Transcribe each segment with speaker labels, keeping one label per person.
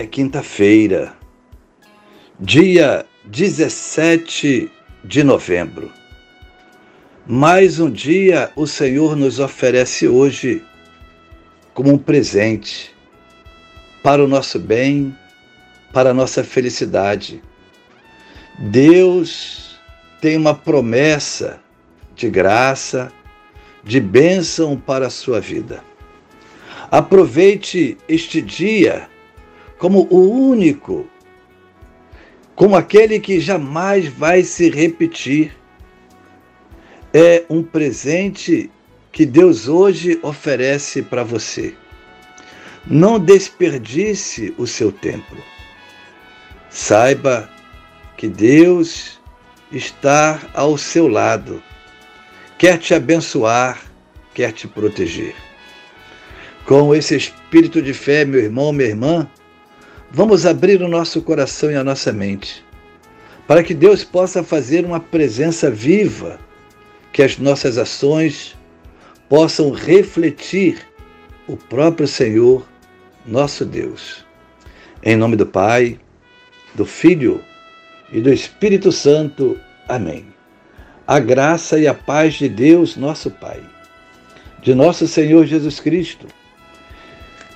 Speaker 1: é quinta-feira, dia 17 de novembro. Mais um dia o Senhor nos oferece hoje como um presente para o nosso bem, para a nossa felicidade. Deus tem uma promessa de graça, de bênção para a sua vida. Aproveite este dia como o único, como aquele que jamais vai se repetir. É um presente que Deus hoje oferece para você. Não desperdice o seu tempo. Saiba que Deus está ao seu lado, quer te abençoar, quer te proteger. Com esse espírito de fé, meu irmão, minha irmã, Vamos abrir o nosso coração e a nossa mente para que Deus possa fazer uma presença viva, que as nossas ações possam refletir o próprio Senhor, nosso Deus. Em nome do Pai, do Filho e do Espírito Santo. Amém. A graça e a paz de Deus, nosso Pai, de nosso Senhor Jesus Cristo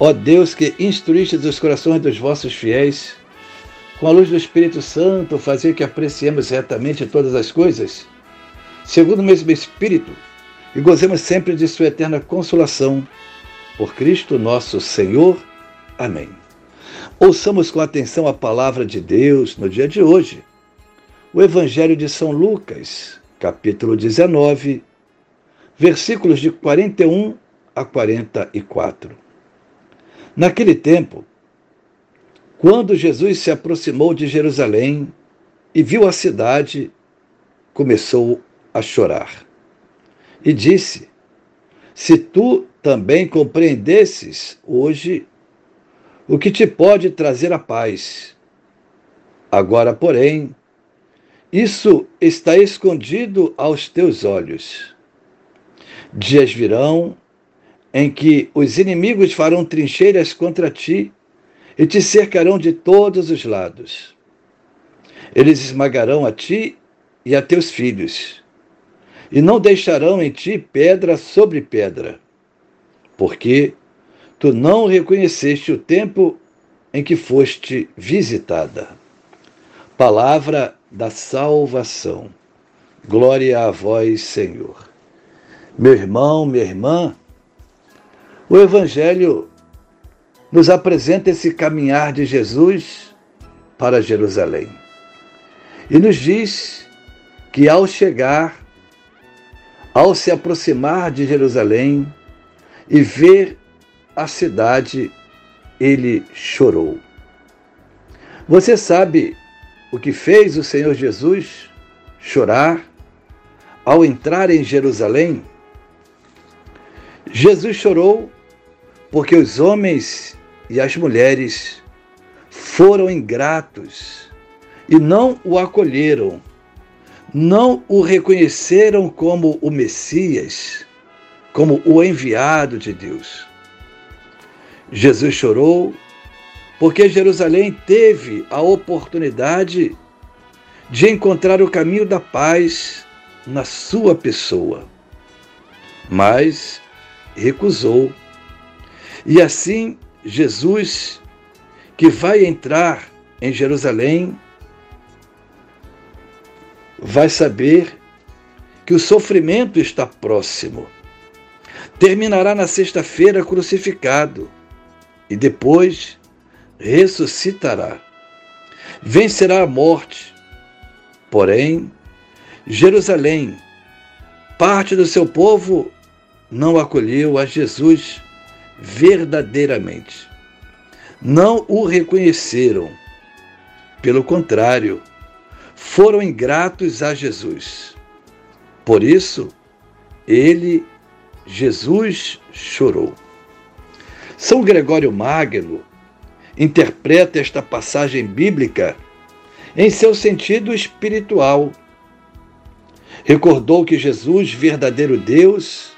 Speaker 1: Ó Deus que instruíste os corações dos vossos fiéis, com a luz do Espírito Santo, fazer que apreciemos retamente todas as coisas, segundo o mesmo Espírito, e gozemos sempre de Sua eterna consolação. Por Cristo nosso Senhor. Amém. Ouçamos com atenção a palavra de Deus no dia de hoje. O Evangelho de São Lucas, capítulo 19, versículos de 41 a 44. Naquele tempo, quando Jesus se aproximou de Jerusalém e viu a cidade, começou a chorar. E disse: Se tu também compreendesses hoje o que te pode trazer a paz. Agora, porém, isso está escondido aos teus olhos. Dias virão em que os inimigos farão trincheiras contra ti e te cercarão de todos os lados. Eles esmagarão a ti e a teus filhos, e não deixarão em ti pedra sobre pedra, porque tu não reconheceste o tempo em que foste visitada. Palavra da salvação. Glória a vós, Senhor. Meu irmão, minha irmã, o Evangelho nos apresenta esse caminhar de Jesus para Jerusalém e nos diz que ao chegar, ao se aproximar de Jerusalém e ver a cidade, ele chorou. Você sabe o que fez o Senhor Jesus chorar ao entrar em Jerusalém? Jesus chorou porque os homens e as mulheres foram ingratos e não o acolheram, não o reconheceram como o Messias, como o enviado de Deus. Jesus chorou porque Jerusalém teve a oportunidade de encontrar o caminho da paz na sua pessoa, mas recusou e assim, Jesus, que vai entrar em Jerusalém, vai saber que o sofrimento está próximo. Terminará na sexta-feira crucificado e depois ressuscitará. Vencerá a morte. Porém, Jerusalém, parte do seu povo, não acolheu a Jesus verdadeiramente. Não o reconheceram. Pelo contrário, foram ingratos a Jesus. Por isso, ele, Jesus, chorou. São Gregório Magno interpreta esta passagem bíblica em seu sentido espiritual. Recordou que Jesus, verdadeiro Deus,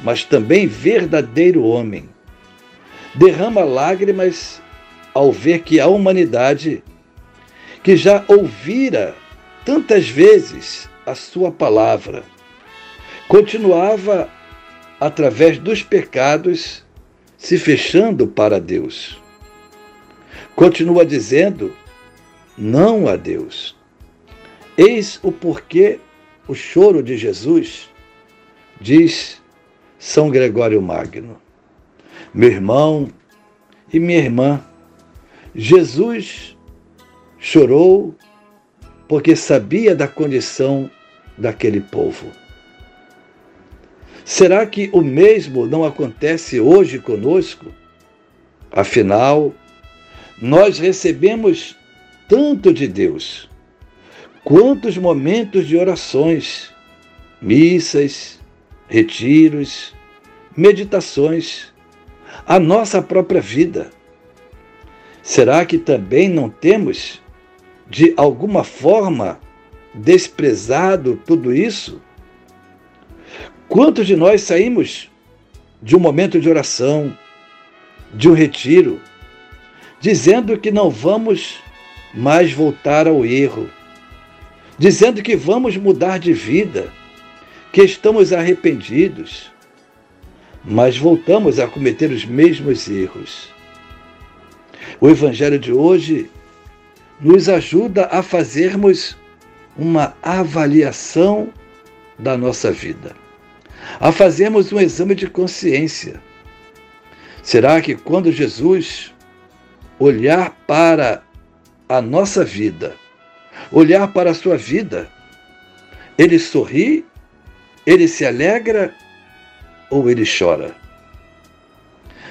Speaker 1: mas também verdadeiro homem, derrama lágrimas ao ver que a humanidade, que já ouvira tantas vezes a sua palavra, continuava, através dos pecados, se fechando para Deus. Continua dizendo não a Deus. Eis o porquê o choro de Jesus, diz São Gregório Magno. Meu irmão e minha irmã, Jesus chorou porque sabia da condição daquele povo. Será que o mesmo não acontece hoje conosco? Afinal, nós recebemos tanto de Deus, quantos momentos de orações, missas, retiros, meditações, a nossa própria vida. Será que também não temos, de alguma forma, desprezado tudo isso? Quantos de nós saímos de um momento de oração, de um retiro, dizendo que não vamos mais voltar ao erro, dizendo que vamos mudar de vida, que estamos arrependidos, mas voltamos a cometer os mesmos erros. O Evangelho de hoje nos ajuda a fazermos uma avaliação da nossa vida, a fazermos um exame de consciência. Será que quando Jesus olhar para a nossa vida, olhar para a sua vida, ele sorri, ele se alegra ou ele chora?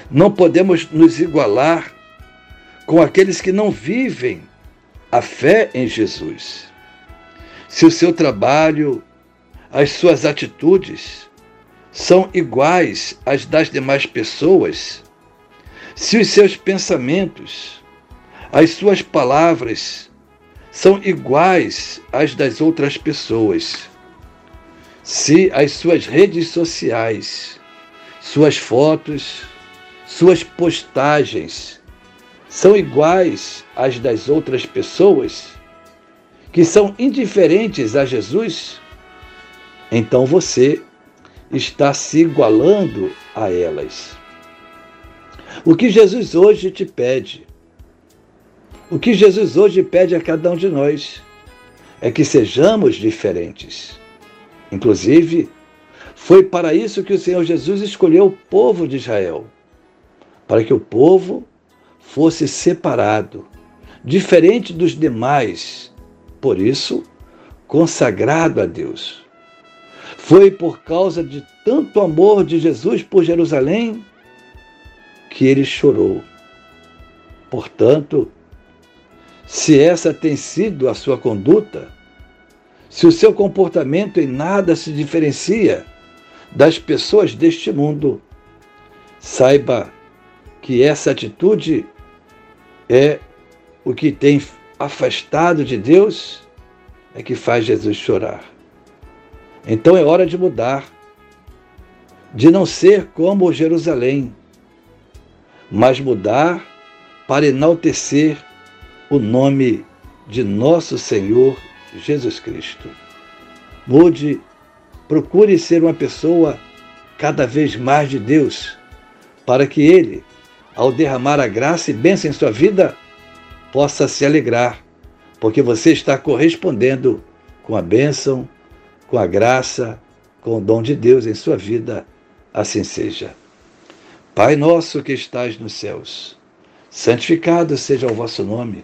Speaker 1: Não podemos nos igualar com aqueles que não vivem a fé em Jesus. Se o seu trabalho, as suas atitudes são iguais às das demais pessoas, se os seus pensamentos, as suas palavras são iguais às das outras pessoas. Se as suas redes sociais, suas fotos, suas postagens são iguais às das outras pessoas, que são indiferentes a Jesus, então você está se igualando a elas. O que Jesus hoje te pede o que Jesus hoje pede a cada um de nós é que sejamos diferentes. Inclusive, foi para isso que o Senhor Jesus escolheu o povo de Israel para que o povo fosse separado, diferente dos demais, por isso, consagrado a Deus. Foi por causa de tanto amor de Jesus por Jerusalém que ele chorou. Portanto, se essa tem sido a sua conduta, se o seu comportamento em nada se diferencia das pessoas deste mundo, saiba que essa atitude é o que tem afastado de Deus, é que faz Jesus chorar. Então é hora de mudar, de não ser como Jerusalém, mas mudar para enaltecer o nome de nosso Senhor Jesus Cristo. Mude, procure ser uma pessoa cada vez mais de Deus, para que Ele, ao derramar a graça e bênção em sua vida, possa se alegrar, porque você está correspondendo com a bênção, com a graça, com o dom de Deus em sua vida, assim seja. Pai nosso que estais nos céus, santificado seja o vosso nome.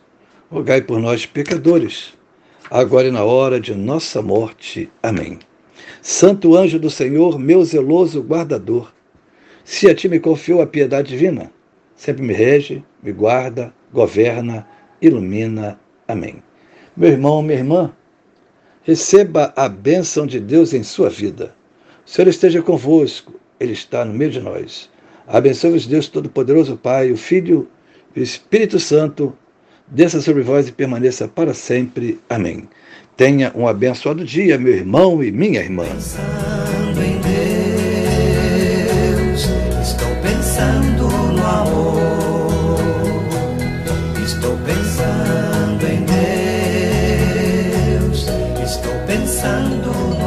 Speaker 1: rogai por nós, pecadores, agora e na hora de nossa morte. Amém. Santo anjo do Senhor, meu zeloso guardador, se a ti me confiou a piedade divina, sempre me rege, me guarda, governa, ilumina. Amém. Meu irmão, minha irmã, receba a bênção de Deus em sua vida. O Senhor esteja convosco, Ele está no meio de nós. Abençoe-vos, Deus Todo-Poderoso, Pai, o Filho e o Espírito Santo, desça sobre vós e permaneça para sempre. Amém. Tenha um abençoado dia, meu irmão e minha irmã.
Speaker 2: Pensando em Deus, estou pensando no amor. Estou pensando em Deus, estou pensando no.